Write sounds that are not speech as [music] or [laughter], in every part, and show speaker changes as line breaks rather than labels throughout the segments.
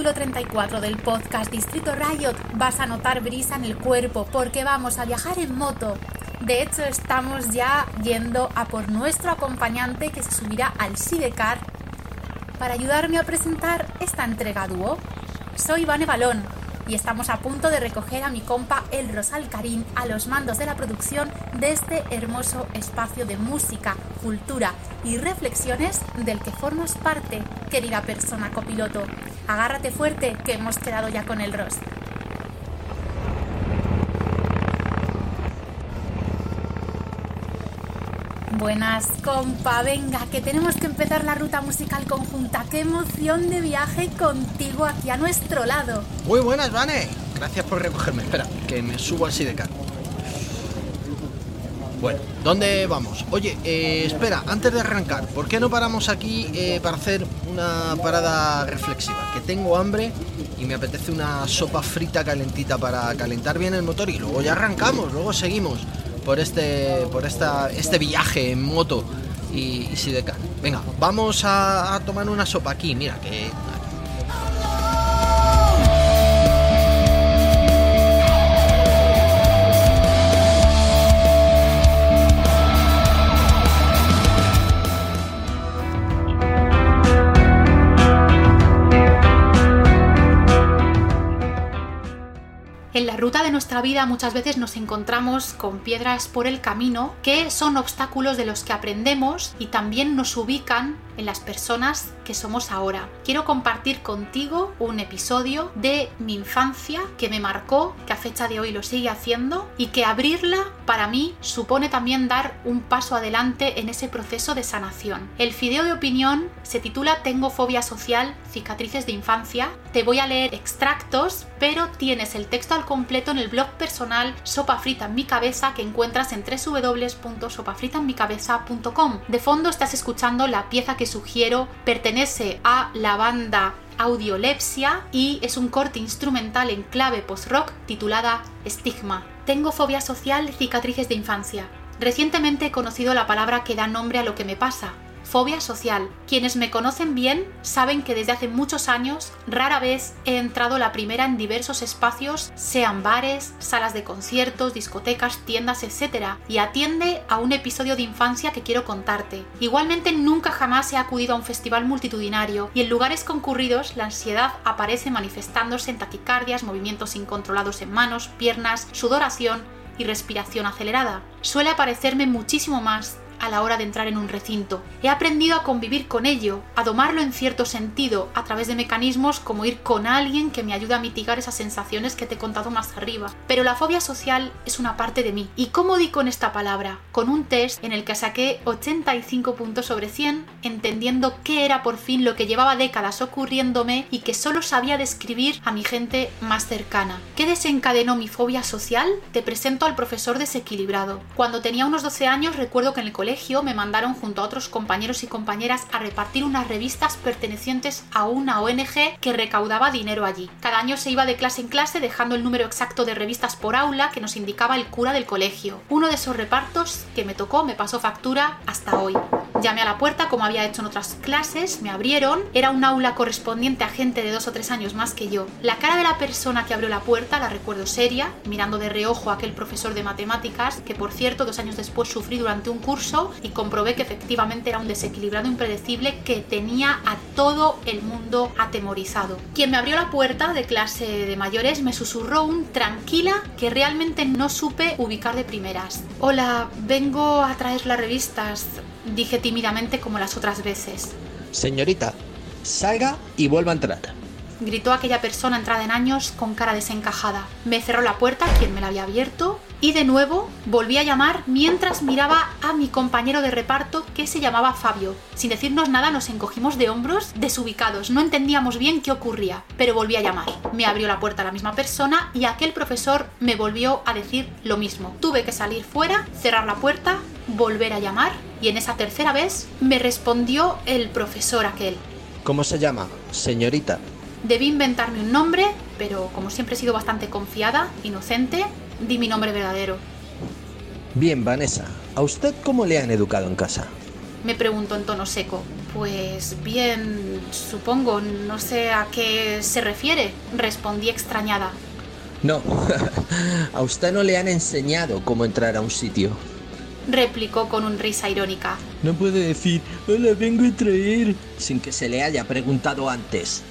Capítulo 34 del podcast Distrito Riot vas a notar brisa en el cuerpo porque vamos a viajar en moto. De hecho, estamos ya yendo a por nuestro acompañante que se subirá al Sidecar para ayudarme a presentar esta entrega dúo. Soy Vane Balón y estamos a punto de recoger a mi compa El Rosal Karim a los mandos de la producción de este hermoso espacio de música, cultura y reflexiones del que formas parte, querida persona copiloto. Agárrate fuerte que hemos quedado ya con el Ros. Buenas, compa, venga, que tenemos que empezar la ruta musical conjunta. ¡Qué emoción de viaje contigo aquí a nuestro lado!
Muy buenas, Vane. Gracias por recogerme. Espera, que me subo al sidecar. Bueno, ¿dónde vamos? Oye, eh, espera, antes de arrancar, ¿por qué no paramos aquí eh, para hacer una parada reflexiva? Que tengo hambre y me apetece una sopa frita calentita para calentar bien el motor y luego ya arrancamos, luego seguimos por este, por esta, este viaje en moto y, y sidecar. Venga, vamos a tomar una sopa aquí, mira, que
de nuestra vida muchas veces nos encontramos con piedras por el camino que son obstáculos de los que aprendemos y también nos ubican en las personas que somos ahora. Quiero compartir contigo un episodio de mi infancia que me marcó, que a fecha de hoy lo sigue haciendo y que abrirla para mí supone también dar un paso adelante en ese proceso de sanación. El fideo de opinión se titula Tengo fobia social, cicatrices de infancia. Te voy a leer extractos, pero tienes el texto al completo en el blog personal Sopa Frita en mi cabeza que encuentras en www.sopafritaenmicabeza.com. De fondo estás escuchando la pieza que sugiero pertenece a la banda Audiolepsia y es un corte instrumental en clave post-rock titulada Stigma. Tengo fobia social, cicatrices de infancia. Recientemente he conocido la palabra que da nombre a lo que me pasa, fobia social. Quienes me conocen bien saben que desde hace muchos años rara vez he entrado la primera en diversos espacios, sean bares, salas de conciertos, discotecas, tiendas, etc. Y atiende a un episodio de infancia que quiero contarte. Igualmente nunca jamás he acudido a un festival multitudinario y en lugares concurridos la ansiedad aparece manifestándose en taquicardias, movimientos incontrolados en manos, piernas, sudoración y respiración acelerada. Suele aparecerme muchísimo más a la hora de entrar en un recinto. He aprendido a convivir con ello, a domarlo en cierto sentido, a través de mecanismos como ir con alguien que me ayude a mitigar esas sensaciones que te he contado más arriba. Pero la fobia social es una parte de mí. ¿Y cómo di con esta palabra? Con un test en el que saqué 85 puntos sobre 100, entendiendo qué era por fin lo que llevaba décadas ocurriéndome y que solo sabía describir a mi gente más cercana. ¿Qué desencadenó mi fobia social? Te presento al profesor desequilibrado. Cuando tenía unos 12 años recuerdo que en el colegio me mandaron junto a otros compañeros y compañeras a repartir unas revistas pertenecientes a una ONG que recaudaba dinero allí. Cada año se iba de clase en clase dejando el número exacto de revistas por aula que nos indicaba el cura del colegio. Uno de esos repartos que me tocó me pasó factura hasta hoy. Llamé a la puerta como había hecho en otras clases, me abrieron, era un aula correspondiente a gente de dos o tres años más que yo. La cara de la persona que abrió la puerta la recuerdo seria, mirando de reojo a aquel profesor de matemáticas que por cierto dos años después sufrí durante un curso y comprobé que efectivamente era un desequilibrado impredecible que tenía a todo el mundo atemorizado. Quien me abrió la puerta de clase de mayores me susurró un tranquila que realmente no supe ubicar de primeras. Hola, vengo a traer las revistas, dije tímidamente como las otras veces.
Señorita, salga y vuelva a entrar
gritó aquella persona entrada en años con cara desencajada. Me cerró la puerta, quien me la había abierto, y de nuevo volví a llamar mientras miraba a mi compañero de reparto que se llamaba Fabio. Sin decirnos nada nos encogimos de hombros desubicados, no entendíamos bien qué ocurría, pero volví a llamar. Me abrió la puerta la misma persona y aquel profesor me volvió a decir lo mismo. Tuve que salir fuera, cerrar la puerta, volver a llamar y en esa tercera vez me respondió el profesor aquel.
¿Cómo se llama, señorita?
Debí inventarme un nombre, pero como siempre he sido bastante confiada, inocente, di mi nombre verdadero.
Bien, Vanessa, ¿a usted cómo le han educado en casa?
Me preguntó en tono seco. Pues bien, supongo, no sé a qué se refiere, respondí extrañada.
No, [laughs] a usted no le han enseñado cómo entrar a un sitio.
Replicó con un risa irónica.
No puede decir, hola, vengo a traer, sin que se le haya preguntado antes.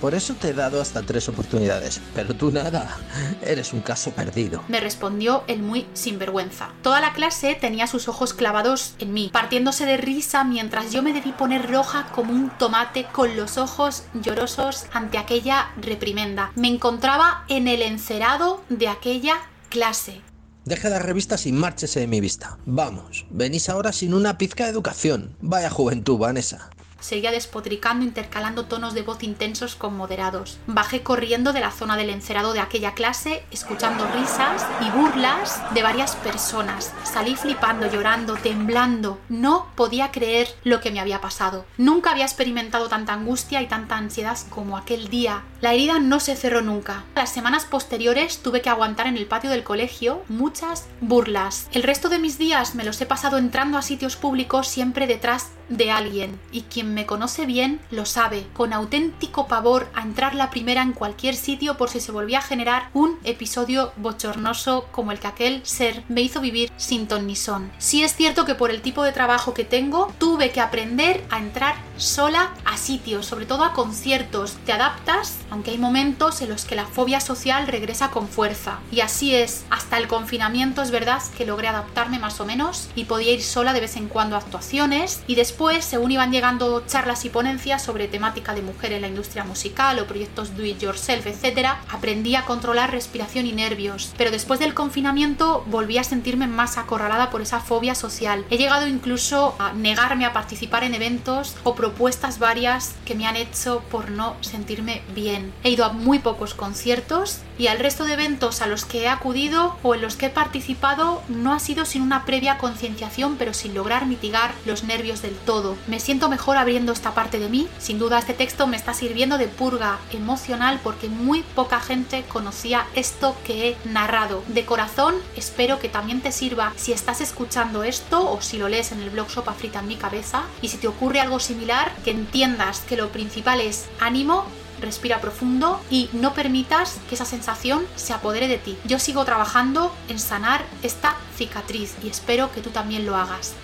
Por eso te he dado hasta tres oportunidades, pero tú nada, eres un caso perdido.
Me respondió el muy sinvergüenza. Toda la clase tenía sus ojos clavados en mí, partiéndose de risa mientras yo me debí poner roja como un tomate con los ojos llorosos ante aquella reprimenda. Me encontraba en el encerado de aquella clase.
Deja las revistas y márchese de mi vista. Vamos, venís ahora sin una pizca de educación. Vaya juventud, Vanessa.
Seguía despotricando intercalando tonos de voz intensos con moderados. Bajé corriendo de la zona del encerado de aquella clase, escuchando risas y burlas de varias personas. Salí flipando, llorando, temblando. No podía creer lo que me había pasado. Nunca había experimentado tanta angustia y tanta ansiedad como aquel día. La herida no se cerró nunca. Las semanas posteriores tuve que aguantar en el patio del colegio muchas burlas. El resto de mis días me los he pasado entrando a sitios públicos siempre detrás de alguien y quien me conoce bien lo sabe, con auténtico pavor a entrar la primera en cualquier sitio por si se volvía a generar un episodio bochornoso como el que aquel ser me hizo vivir sin ton ni son. Sí es cierto que por el tipo de trabajo que tengo tuve que aprender a entrar sola a sitios, sobre todo a conciertos. Te adaptas, aunque hay momentos en los que la fobia social regresa con fuerza. Y así es, hasta el confinamiento es verdad que logré adaptarme más o menos y podía ir sola de vez en cuando a actuaciones y después Después, según iban llegando charlas y ponencias sobre temática de mujer en la industria musical o proyectos do it yourself, etc., aprendí a controlar respiración y nervios. Pero después del confinamiento volví a sentirme más acorralada por esa fobia social. He llegado incluso a negarme a participar en eventos o propuestas varias que me han hecho por no sentirme bien. He ido a muy pocos conciertos y al resto de eventos a los que he acudido o en los que he participado no ha sido sin una previa concienciación pero sin lograr mitigar los nervios del todo. Me siento mejor abriendo esta parte de mí. Sin duda este texto me está sirviendo de purga emocional porque muy poca gente conocía esto que he narrado. De corazón espero que también te sirva si estás escuchando esto o si lo lees en el blog Sopa Frita en mi cabeza y si te ocurre algo similar que entiendas que lo principal es ánimo respira profundo y no permitas que esa sensación se apodere de ti. Yo sigo trabajando en sanar esta cicatriz y espero que tú también lo hagas.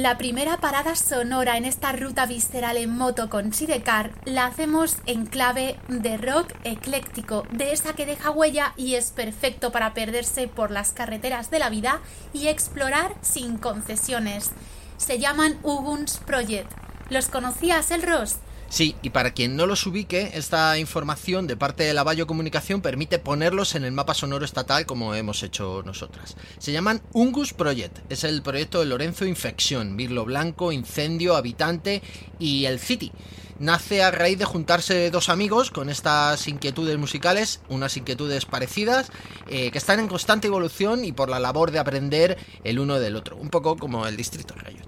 La primera parada sonora en esta ruta visceral en moto con Sidecar la hacemos en clave de rock ecléctico, de esa que deja huella y es perfecto para perderse por las carreteras de la vida y explorar sin concesiones. Se llaman Uguns Project. ¿Los conocías, el Ross?
Sí, y para quien no los ubique, esta información de parte de la Bayo Comunicación permite ponerlos en el mapa sonoro estatal como hemos hecho nosotras. Se llaman Ungus Project, es el proyecto de Lorenzo Infección, Virlo Blanco, Incendio, Habitante y El City. Nace a raíz de juntarse dos amigos con estas inquietudes musicales, unas inquietudes parecidas, eh, que están en constante evolución y por la labor de aprender el uno del otro, un poco como el Distrito Rayos.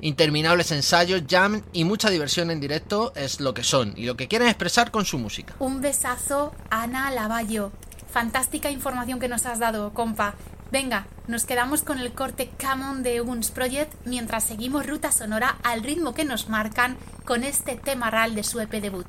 Interminables ensayos, jam y mucha diversión en directo es lo que son y lo que quieren expresar con su música.
Un besazo, Ana Lavallo. Fantástica información que nos has dado, compa. Venga, nos quedamos con el corte Camon de Uns Project mientras seguimos ruta sonora al ritmo que nos marcan con este tema RAL de su EP debut.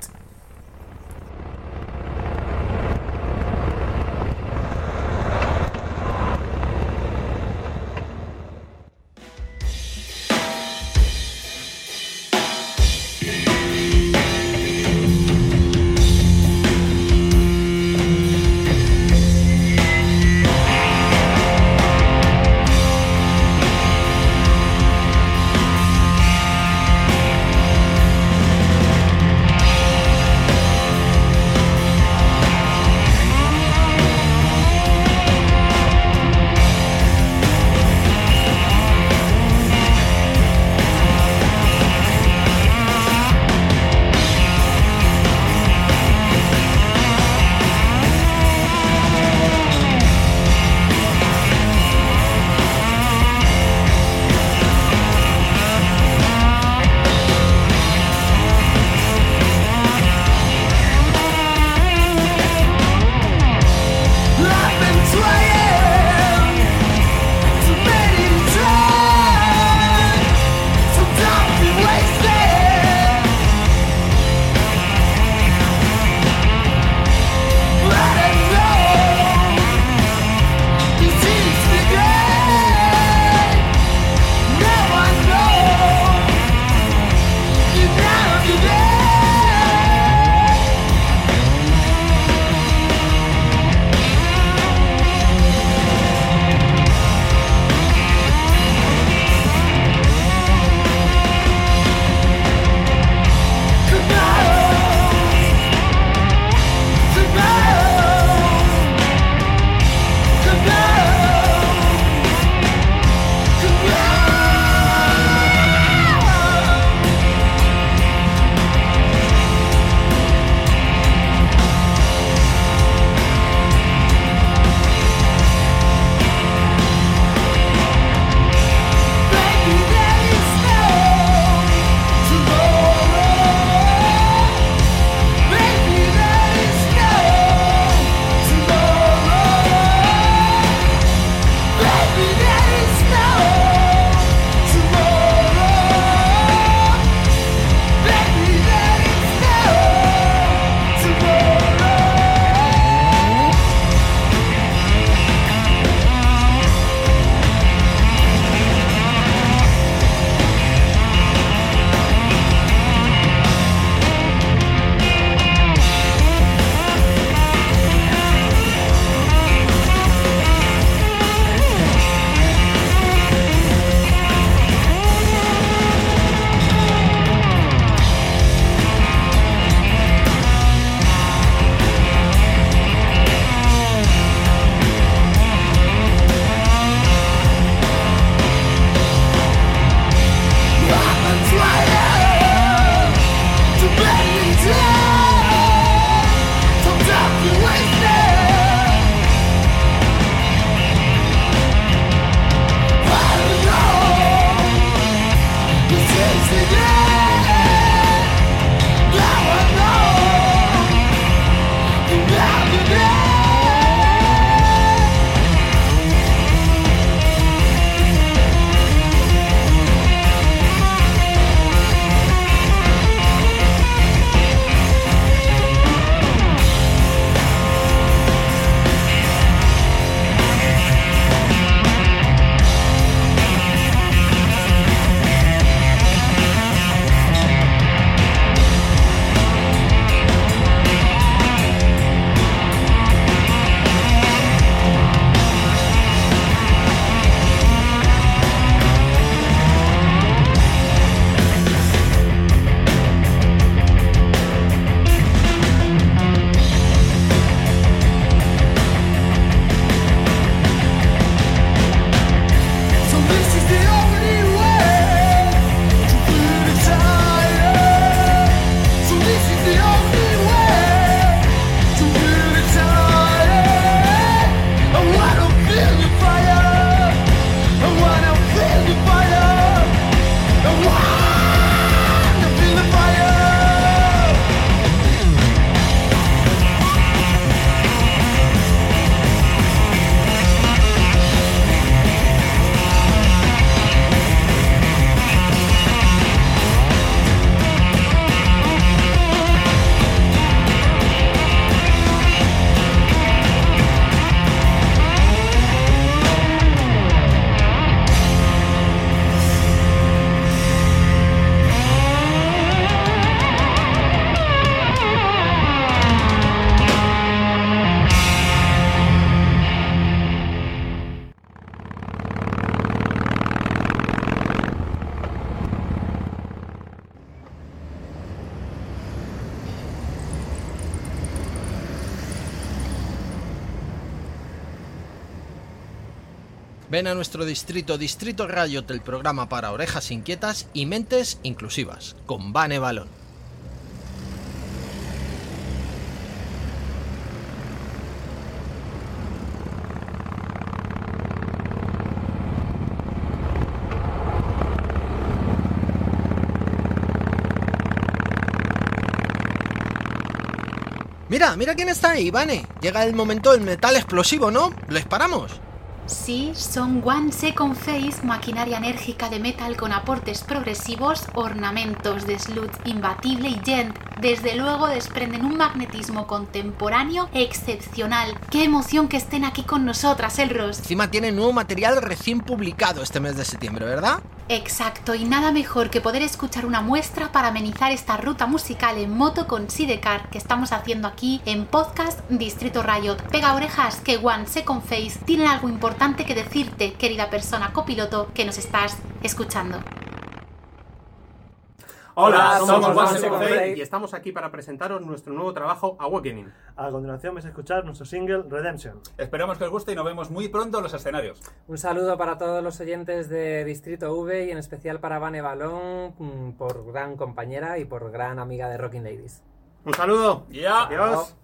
A nuestro distrito, Distrito Riot, el programa para orejas inquietas y mentes inclusivas, con Vane Balón. Mira, mira quién está ahí, Vane. Llega el momento del metal explosivo, ¿no? ¿Les paramos?
Sí, son One Second Face, maquinaria enérgica de metal con aportes progresivos, ornamentos de slut imbatible y gent. Desde luego desprenden un magnetismo contemporáneo excepcional. Qué emoción que estén aquí con nosotras, Elros.
Encima tienen nuevo material recién publicado este mes de septiembre, ¿verdad?
Exacto, y nada mejor que poder escuchar una muestra para amenizar esta ruta musical en moto con Sidecar que estamos haciendo aquí en Podcast Distrito Riot. Pega orejas que One Second Face tienen algo importante que decirte, querida persona copiloto que nos estás escuchando.
Hola, somos Fate y estamos aquí para presentaros nuestro nuevo trabajo Awakening.
A continuación vais a escuchar nuestro single Redemption.
Esperamos que os guste y nos vemos muy pronto en los escenarios.
Un saludo para todos los oyentes de Distrito V y en especial para Vane Balón mm, por gran compañera y por gran amiga de Rocking Ladies.
Un saludo.
Ya.
Adiós.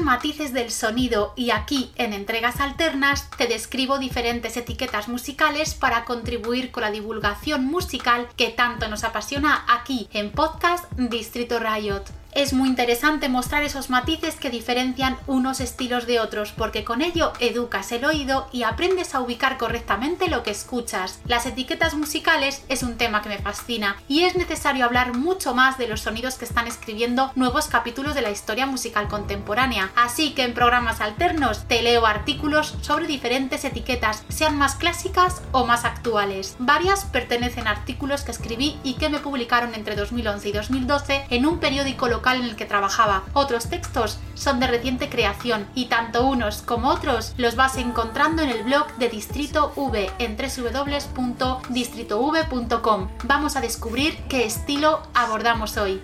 Matices del Sonido y aquí en Entregas Alternas te describo diferentes etiquetas musicales para contribuir con la divulgación musical que tanto nos apasiona aquí en podcast Distrito Riot es muy interesante mostrar esos matices que diferencian unos estilos de otros, porque con ello educas el oído y aprendes a ubicar correctamente lo que escuchas. Las etiquetas musicales es un tema que me fascina y es necesario hablar mucho más de los sonidos que están escribiendo nuevos capítulos de la historia musical contemporánea. Así que en programas alternos te leo artículos sobre diferentes etiquetas, sean más clásicas o más actuales. Varias pertenecen a artículos que escribí y que me publicaron entre 2011 y 2012 en un periódico local en el que trabajaba. Otros textos son de reciente creación y tanto unos como otros los vas encontrando en el blog de Distrito V en www.distritov.com. Vamos a descubrir qué estilo abordamos hoy.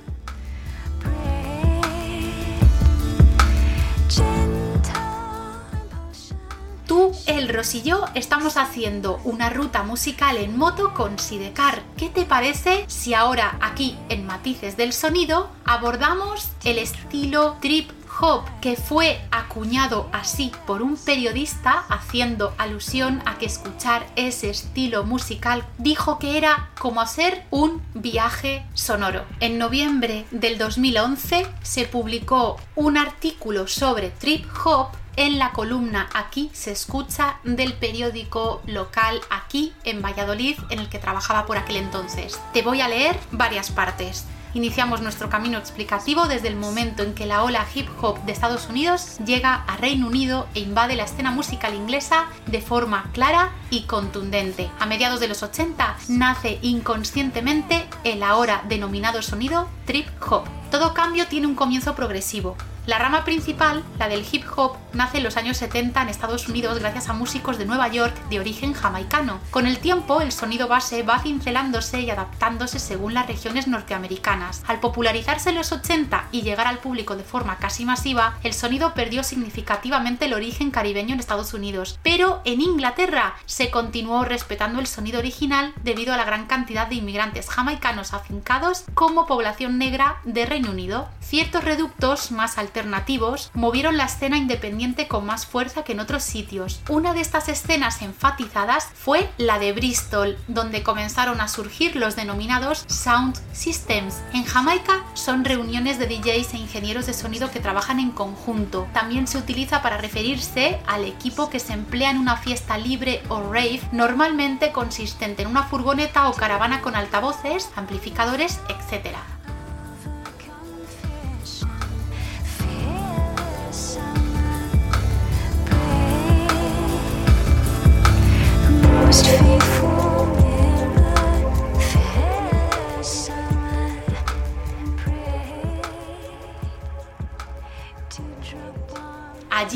Tú, el Rosillo, estamos haciendo una ruta musical en moto con Sidecar. ¿Qué te parece si ahora aquí en Matices del Sonido abordamos el estilo trip hop que fue acuñado así por un periodista haciendo alusión a que escuchar ese estilo musical dijo que era como hacer un viaje sonoro. En noviembre del 2011 se publicó un artículo sobre trip hop en la columna Aquí se escucha del periódico local aquí en Valladolid en el que trabajaba por aquel entonces. Te voy a leer varias partes. Iniciamos nuestro camino explicativo desde el momento en que la ola hip hop de Estados Unidos llega a Reino Unido e invade la escena musical inglesa de forma clara y contundente. A mediados de los 80 nace inconscientemente el ahora denominado sonido trip hop. Todo cambio tiene un comienzo progresivo. La rama principal, la del hip hop, nace en los años 70 en Estados Unidos gracias a músicos de Nueva York de origen jamaicano. Con el tiempo, el sonido base va cincelándose y adaptándose según las regiones norteamericanas. Al popularizarse en los 80 y llegar al público de forma casi masiva, el sonido perdió significativamente el origen caribeño en Estados Unidos. Pero en Inglaterra se continuó respetando el sonido original debido a la gran cantidad de inmigrantes jamaicanos afincados como población negra de Reino Unido. Ciertos reductos más alternativos movieron la escena independiente con más fuerza que en otros sitios. Una de estas escenas enfatizadas fue la de Bristol, donde comenzaron a surgir los denominados Sound Systems. En Jamaica son reuniones de DJs e ingenieros de sonido que trabajan en conjunto. También se utiliza para referirse al equipo que se emplea en una fiesta libre o rave, normalmente consistente en una furgoneta o caravana con altavoces, amplificadores, etc.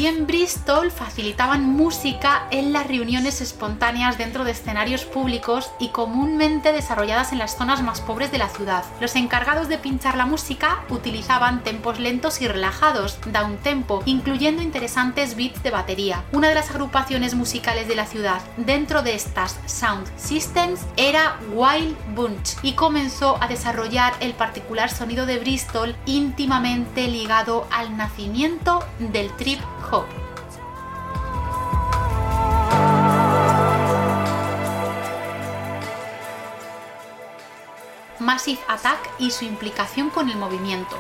En Bristol facilitaban música en las reuniones espontáneas dentro de escenarios públicos y comúnmente desarrolladas en las zonas más pobres de la ciudad. Los encargados de pinchar la música utilizaban tempos lentos y relajados, down tempo, incluyendo interesantes beats de batería. Una de las agrupaciones musicales de la ciudad dentro de estas sound systems era Wild Bunch y comenzó a desarrollar el particular sonido de Bristol íntimamente ligado al nacimiento del trip Massive Attack y su implicación con el movimiento.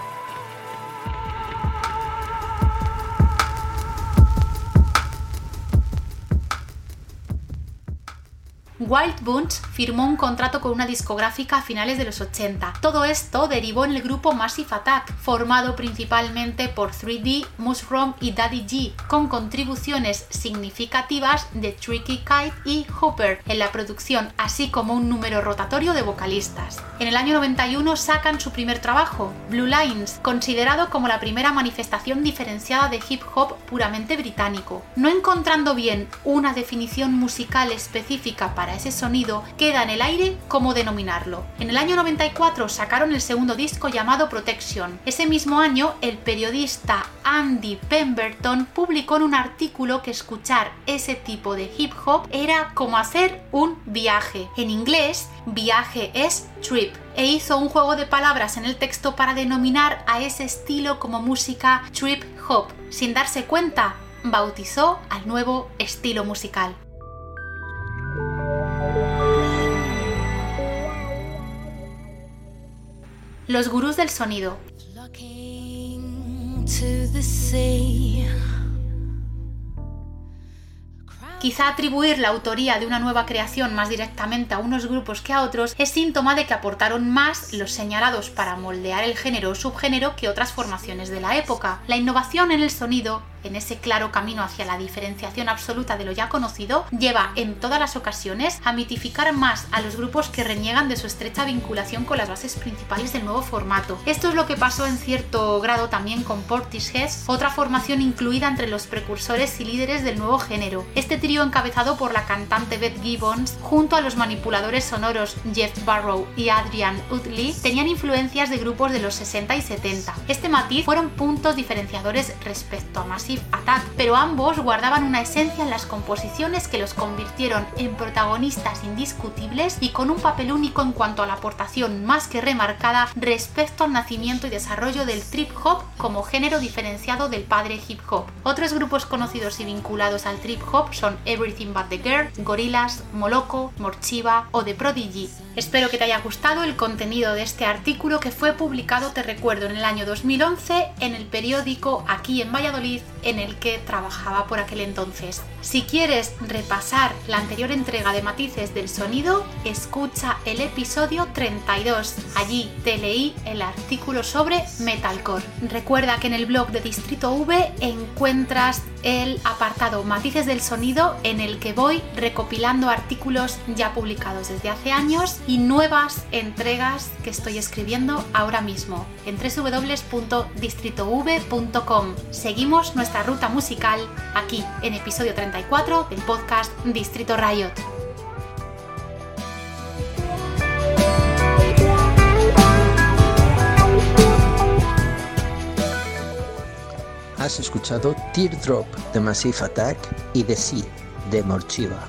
Wild Bunch firmó un contrato con una discográfica a finales de los 80. Todo esto derivó en el grupo Massive Attack, formado principalmente por 3D, Mushroom y Daddy G, con contribuciones significativas de Tricky Kite y Hooper en la producción, así como un número rotatorio de vocalistas. En el año 91 sacan su primer trabajo, Blue Lines, considerado como la primera manifestación diferenciada de hip hop puramente británico. No encontrando bien una definición musical específica para ese sonido, queda en el aire cómo denominarlo. En el año 94 sacaron el segundo disco llamado Protection. Ese mismo año, el periodista Andy Pemberton publicó en un artículo que escuchar ese tipo de hip hop era como hacer un viaje. En inglés, viaje es trip e hizo un juego de palabras en el texto para denominar a ese estilo como música trip hop. Sin darse cuenta, bautizó al nuevo estilo musical. Los gurús del sonido. Quizá atribuir la autoría de una nueva creación más directamente a unos grupos que a otros es síntoma de que aportaron más los señalados para moldear el género o subgénero que otras formaciones de la época. La innovación en el sonido en ese claro camino hacia la diferenciación absoluta de lo ya conocido, lleva en todas las ocasiones a mitificar más a los grupos que reniegan de su estrecha vinculación con las bases principales del nuevo formato. Esto es lo que pasó en cierto grado también con Portishead, otra formación incluida entre los precursores y líderes del nuevo género. Este trío encabezado por la cantante Beth Gibbons, junto a los manipuladores sonoros Jeff Barrow y Adrian Utley, tenían influencias de grupos de los 60 y 70. Este matiz fueron puntos diferenciadores respecto a más Pero ambos guardaban una esencia en las composiciones que los convirtieron en protagonistas indiscutibles y con un papel único en cuanto a la aportación más que remarcada respecto al nacimiento y desarrollo del trip hop como género diferenciado del padre hip hop. Otros grupos conocidos y vinculados al trip hop son Everything But the Girl, Gorillaz, Moloko, Morchiva o The Prodigy. Espero que te haya gustado el contenido de este artículo que fue publicado, te recuerdo, en el año 2011 en el periódico aquí en Valladolid en el que trabajaba por aquel entonces. Si quieres repasar la anterior entrega de matices del sonido, escucha el episodio 32. Allí te leí el artículo sobre metalcore. Recuerda que en el blog de Distrito V encuentras el apartado Matices del Sonido en el que voy recopilando artículos ya publicados desde hace años y nuevas entregas que estoy escribiendo ahora mismo en www.distritov.com. Seguimos nuestra ruta musical aquí en episodio 34 del podcast Distrito Riot.
Has escuchado Teardrop de Massive Attack y The Sea de Morchiva.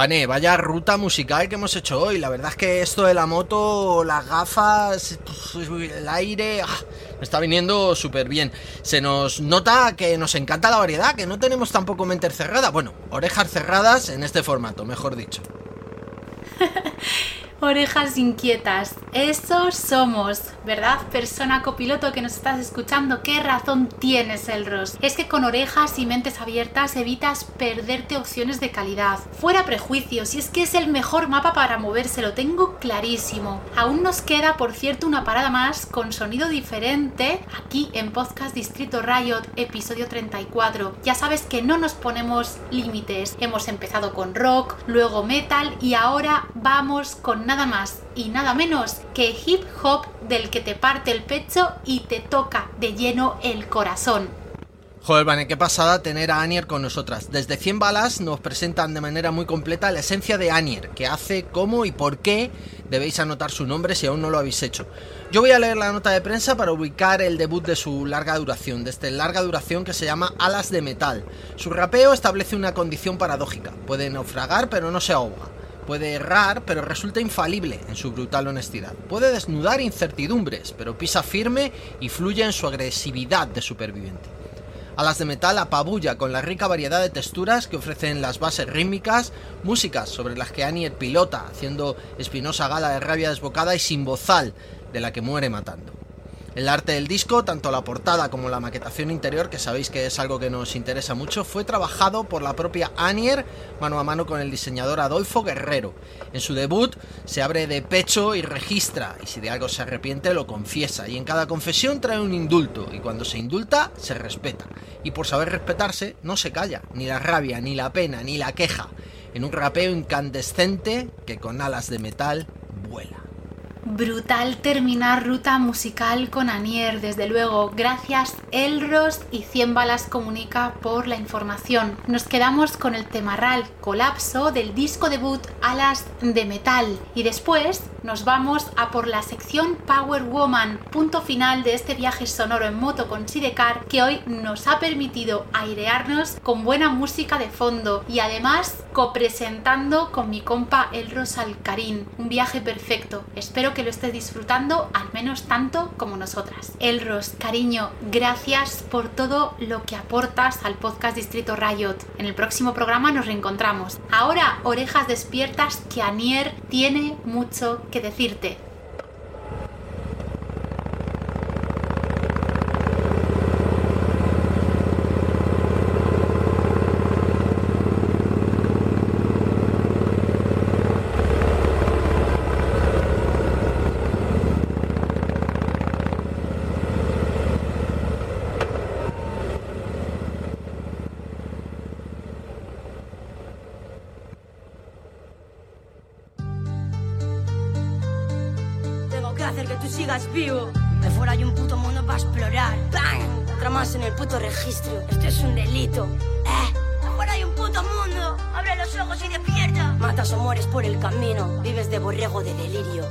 Vane, vaya ruta musical que hemos hecho hoy. La verdad es que esto de la moto, las gafas, el aire, ah, está viniendo súper bien. Se nos nota que nos encanta la variedad, que no tenemos tampoco mente cerrada. Bueno, orejas cerradas en este formato, mejor dicho. [laughs]
Orejas inquietas, eso somos, ¿verdad? Persona copiloto que nos estás escuchando, ¿qué razón tienes, Elros? Es que con orejas y mentes abiertas evitas perderte opciones de calidad. Fuera prejuicios, y es que es el mejor mapa para moverse, lo tengo clarísimo. Aún nos queda, por cierto, una parada más con sonido diferente aquí en Podcast Distrito Riot, episodio 34. Ya sabes que no nos ponemos límites. Hemos empezado con rock, luego metal y ahora vamos con nada más y nada menos que hip hop del que te parte el pecho y te toca de lleno el corazón.
Joder, Vane, qué pasada tener a Anier con nosotras. Desde 100 balas nos presentan de manera muy completa la esencia de Anier, que hace, cómo y por qué debéis anotar su nombre si aún no lo habéis hecho. Yo voy a leer la nota de prensa para ubicar el debut de su larga duración, de este larga duración que se llama Alas de Metal. Su rapeo establece una condición paradójica, puede naufragar pero no se ahoga. Puede errar, pero resulta infalible en su brutal honestidad. Puede desnudar incertidumbres, pero pisa firme y fluye en su agresividad de superviviente. Alas de Metal apabulla con la rica variedad de texturas que ofrecen las bases rítmicas, músicas sobre las que Anier pilota, haciendo espinosa gala de rabia desbocada y sin bozal, de la que muere matando. El arte del disco, tanto la portada como la maquetación interior, que sabéis que es algo que nos interesa mucho, fue trabajado por la propia Anier mano a mano con el diseñador Adolfo Guerrero. En su debut se abre de pecho y registra, y si de algo se arrepiente lo confiesa, y en cada confesión trae un indulto, y cuando se indulta se respeta. Y por saber respetarse no se calla, ni la rabia, ni la pena, ni la queja, en un rapeo incandescente que con alas de metal vuela.
Brutal terminar ruta musical con Anier, desde luego. Gracias Elros y 100 balas comunica por la información. Nos quedamos con el temarral colapso del disco debut Alas de Metal y después nos vamos a por la sección Power Woman, punto final de este viaje sonoro en moto con Sidecar que hoy nos ha permitido airearnos con buena música de fondo y además copresentando con mi compa Elros Alcarín. Un viaje perfecto. Espero que lo estés disfrutando al menos tanto como nosotras. Elros, cariño, gracias por todo lo que aportas al podcast Distrito Riot. En el próximo programa nos reencontramos. Ahora, orejas despiertas que Anier tiene mucho que decirte.
Esto es un delito. ¡Eh! De fuera hay un puto mundo. Abre los ojos y despierta. Matas o mueres por el camino. Vives de borrego de delirio.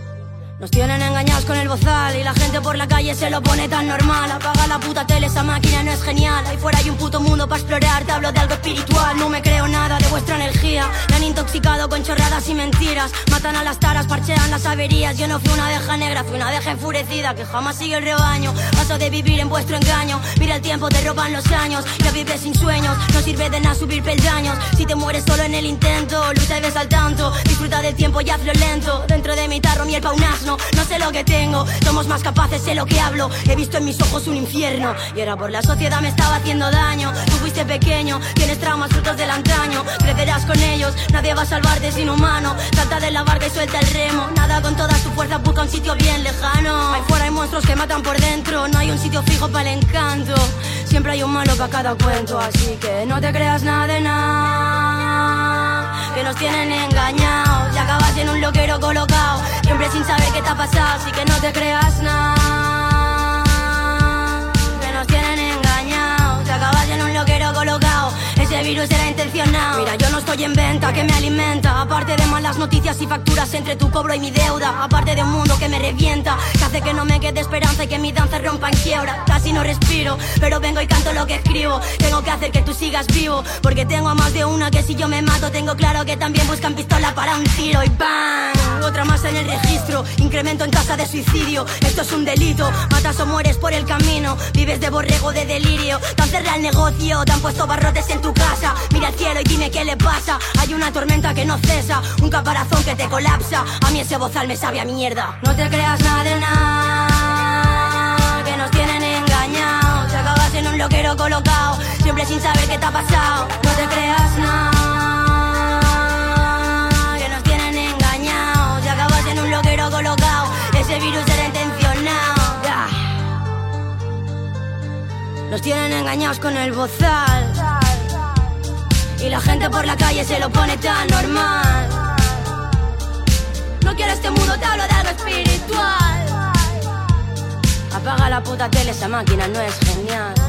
Nos tienen engañados con el bozal y la gente por la calle se lo pone tan normal. Apaga la puta tele, esa máquina no es genial. Ahí fuera hay un puto mundo para explorar. Te hablo de algo espiritual, no me creo nada de vuestra energía. Me han intoxicado con chorradas y mentiras. Matan a las taras, parchean las averías. Yo no fui una abeja negra, fui una abeja enfurecida que jamás sigue el rebaño. Paso de vivir en vuestro engaño. Mira el tiempo, te roban los años. Ya vives sin sueños, no sirve de nada subir peldaños. Si te mueres solo en el intento, lucha y ves al tanto. Disfruta del tiempo y hazlo lento. Dentro de mi tarro, miel pa' un asno. No sé lo que tengo, somos más capaces, sé lo que hablo. He visto en mis ojos un infierno. Y era por la sociedad me estaba haciendo daño. Tú fuiste pequeño, tienes traumas frutos del antaño. Crecerás con ellos, nadie va a salvarte sin humano. Salta de la barca y suelta el remo. Nada con toda tu fuerza, busca un sitio bien lejano. Ahí fuera hay monstruos que matan por dentro. No hay un sitio fijo para el encanto. Siempre hay un malo para cada cuento. Así que no te creas nada de nada. Que nos tienen engañados. Y acabas en un loquero colocado. Siempre sin saber qué te ha pasado. Así que no te creas nada. En un loquero colocado. Ese virus era intencionado. Mira, yo no estoy en venta, que me alimenta. Aparte de malas noticias y facturas entre tu cobro y mi deuda. Aparte de un mundo que me revienta. Que hace que no me quede esperanza y que mi danza rompa en quiebra. Casi no respiro, pero vengo y canto lo que escribo. Tengo que hacer que tú sigas vivo. Porque tengo a más de una que si yo me mato, tengo claro que también buscan pistola para un tiro. Y ¡bam! Otra más en el registro. Incremento en tasa de suicidio. Esto es un delito. Matas o mueres por el camino. Vives de borrego de delirio. Te han cerrado el negocio. Te han puesto barrotes en tu Mira el cielo y dime qué le pasa. Hay una tormenta que no cesa. Un caparazón que te colapsa. A mí ese bozal me sabe a mierda. No te creas nada nada. Que nos tienen engañados. Te acabas en un loquero colocado. Siempre sin saber qué te ha pasado. No te creas nada. Que nos tienen engañados. Te acabas en un loquero colocado. Ese virus era intencionado. Nos tienen engañados con el bozal. Y la gente por la calle se lo pone tan normal. No quiero este mundo, te hablo de algo espiritual. Apaga la puta tele, esa máquina no es genial.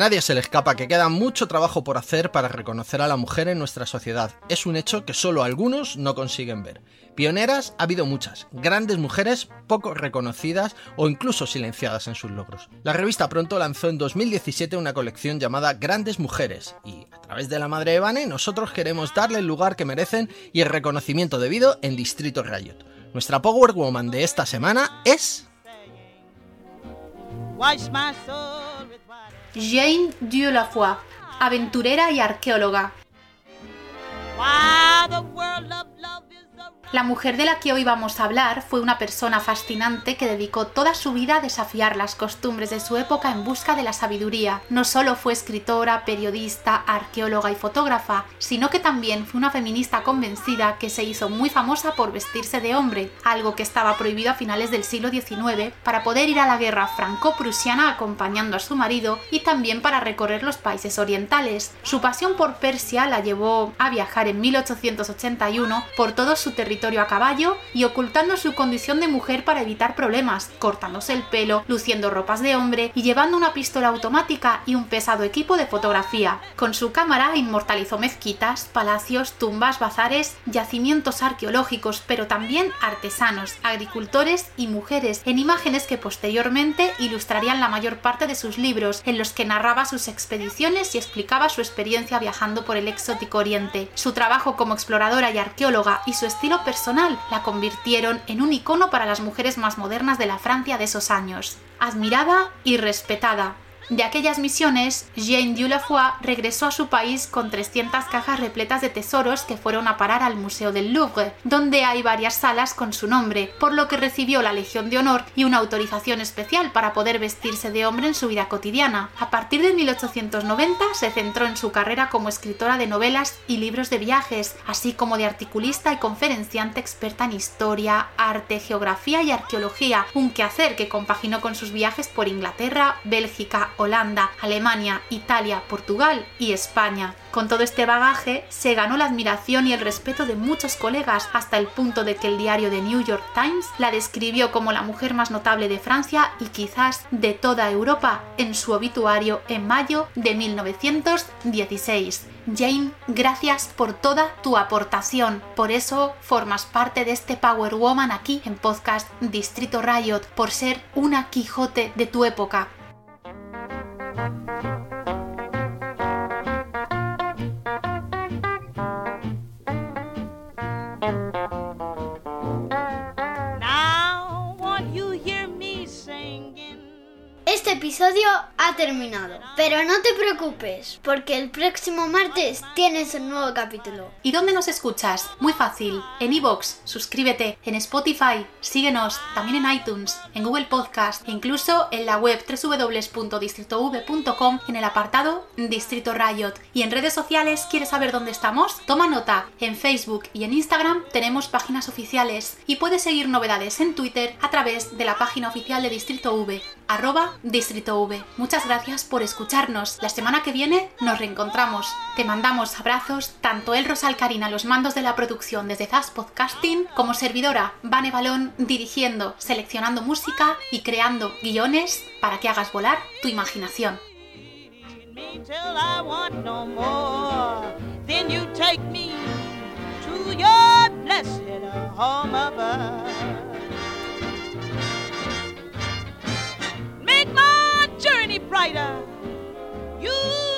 Nadie se le escapa que queda mucho trabajo por hacer para reconocer a la mujer en nuestra sociedad. Es un hecho que solo algunos no consiguen ver. Pioneras ha habido muchas, grandes mujeres poco reconocidas o incluso silenciadas en sus logros. La revista Pronto lanzó en 2017 una colección llamada Grandes Mujeres y a través de la madre de Vane nosotros queremos darle el lugar que merecen y el reconocimiento debido en Distrito Riot. Nuestra Power Woman de esta semana es...
Jane Dieulafoy, aventurera y arqueóloga. La mujer de la que hoy vamos a hablar fue una persona fascinante que dedicó toda su vida a desafiar las costumbres de su época en busca de la sabiduría. No solo fue escritora, periodista, arqueóloga y fotógrafa, sino que también fue una feminista convencida que se hizo muy famosa por vestirse de hombre, algo que estaba prohibido a finales del siglo XIX, para poder ir a la guerra franco-prusiana acompañando a su marido y también para recorrer los países orientales. Su pasión por Persia la llevó a viajar en 1881 por todo su territorio a caballo y ocultando su condición de mujer para evitar problemas, cortándose el pelo, luciendo ropas de hombre y llevando una pistola automática y un pesado equipo de fotografía. Con su cámara inmortalizó mezquitas, palacios, tumbas, bazares, yacimientos arqueológicos, pero también artesanos, agricultores y mujeres, en imágenes que posteriormente ilustrarían la mayor parte de sus libros, en los que narraba sus expediciones y explicaba su experiencia viajando por el exótico oriente. Su trabajo como exploradora y arqueóloga y su estilo personal la convirtieron en un icono para las mujeres más modernas de la Francia de esos años. Admirada y respetada, de aquellas misiones, Jeanne Dieulafoy regresó a su país con 300 cajas repletas de tesoros que fueron a parar al Museo del Louvre, donde hay varias salas con su nombre, por lo que recibió la Legión de Honor y una autorización especial para poder vestirse de hombre en su vida cotidiana. A partir de 1890 se centró en su carrera como escritora de novelas y libros de viajes, así como de articulista y conferenciante experta en historia, arte, geografía y arqueología, un quehacer que compaginó con sus viajes por Inglaterra, Bélgica, Holanda, Alemania, Italia, Portugal y España. Con todo este bagaje, se ganó la admiración y el respeto de muchos colegas hasta el punto de que el diario The New York Times la describió como la mujer más notable de Francia y quizás de toda Europa en su obituario en mayo de 1916. Jane, gracias por toda tu aportación. Por eso formas parte de este Power Woman aquí en podcast Distrito Riot, por ser una Quijote de tu época.
Este episodio terminado, pero no te preocupes, porque el próximo martes tienes un nuevo capítulo.
¿Y dónde nos escuchas? Muy fácil, en iVoox, suscríbete, en Spotify, síguenos, también en iTunes, en Google Podcast e incluso en la web www.distritov.com en el apartado Distrito Riot. ¿Y en redes sociales quieres saber dónde estamos? Toma nota, en Facebook y en Instagram tenemos páginas oficiales y puedes seguir novedades en Twitter a través de la página oficial de Distrito V, arroba Distrito V. Muchas gracias por escucharnos. La semana que viene nos reencontramos. Te mandamos abrazos, tanto el Rosalcarina a los mandos de la producción desde Zaz Podcasting, como servidora Vane Balón dirigiendo, seleccionando música y creando guiones para que hagas volar tu imaginación.
any brighter. You